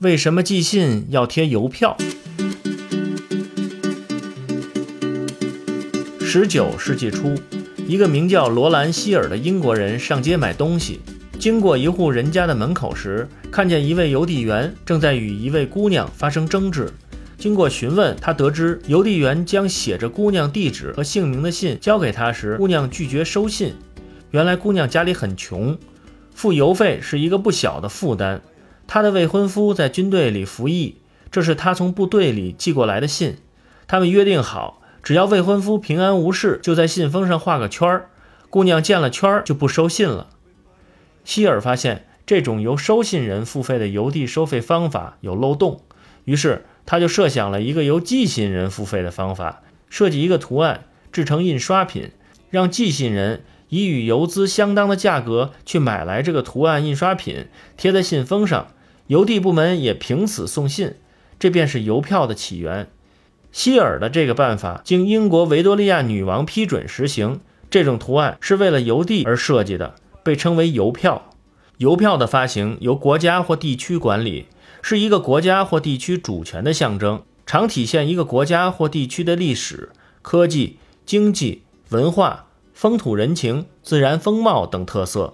为什么寄信要贴邮票？十九世纪初，一个名叫罗兰·希尔的英国人上街买东西，经过一户人家的门口时，看见一位邮递员正在与一位姑娘发生争执。经过询问，他得知邮递员将写着姑娘地址和姓名的信交给他时，姑娘拒绝收信。原来姑娘家里很穷，付邮费是一个不小的负担。她的未婚夫在军队里服役，这是她从部队里寄过来的信。他们约定好，只要未婚夫平安无事，就在信封上画个圈儿。姑娘见了圈儿就不收信了。希尔发现这种由收信人付费的邮递收费方法有漏洞，于是他就设想了一个由寄信人付费的方法，设计一个图案，制成印刷品，让寄信人。以与邮资相当的价格去买来这个图案印刷品，贴在信封上，邮递部门也凭此送信，这便是邮票的起源。希尔的这个办法经英国维多利亚女王批准实行，这种图案是为了邮递而设计的，被称为邮票。邮票的发行由国家或地区管理，是一个国家或地区主权的象征，常体现一个国家或地区的历史、科技、经济、文化。风土人情、自然风貌等特色。